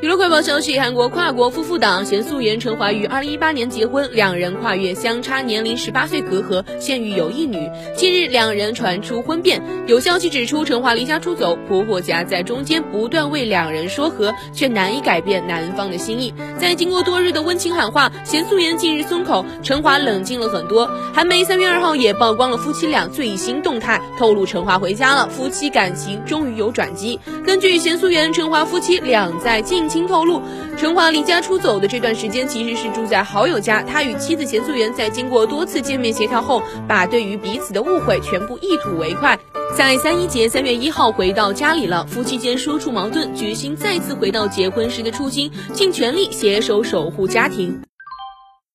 娱乐快报消息：韩国跨国夫妇档贤素妍、陈华于二零一八年结婚，两人跨越相差年龄十八岁隔阂，现育有一女。近日，两人传出婚变，有消息指出，陈华离家出走，婆婆夹在中间不断为两人说和，却难以改变男方的心意。在经过多日的温情喊话，贤素妍近日松口，陈华冷静了很多。韩媒三月二号也曝光了夫妻俩最新动态，透露陈华回家了，夫妻感情终于有转机。根据贤素妍、陈华夫妻俩在近。亲透露，陈华离家出走的这段时间其实是住在好友家。他与妻子钱素媛在经过多次见面协调后，把对于彼此的误会全部一吐为快。在三一节三月一号回到家里了，夫妻间说出矛盾，决心再次回到结婚时的初心，尽全力携手守护家庭。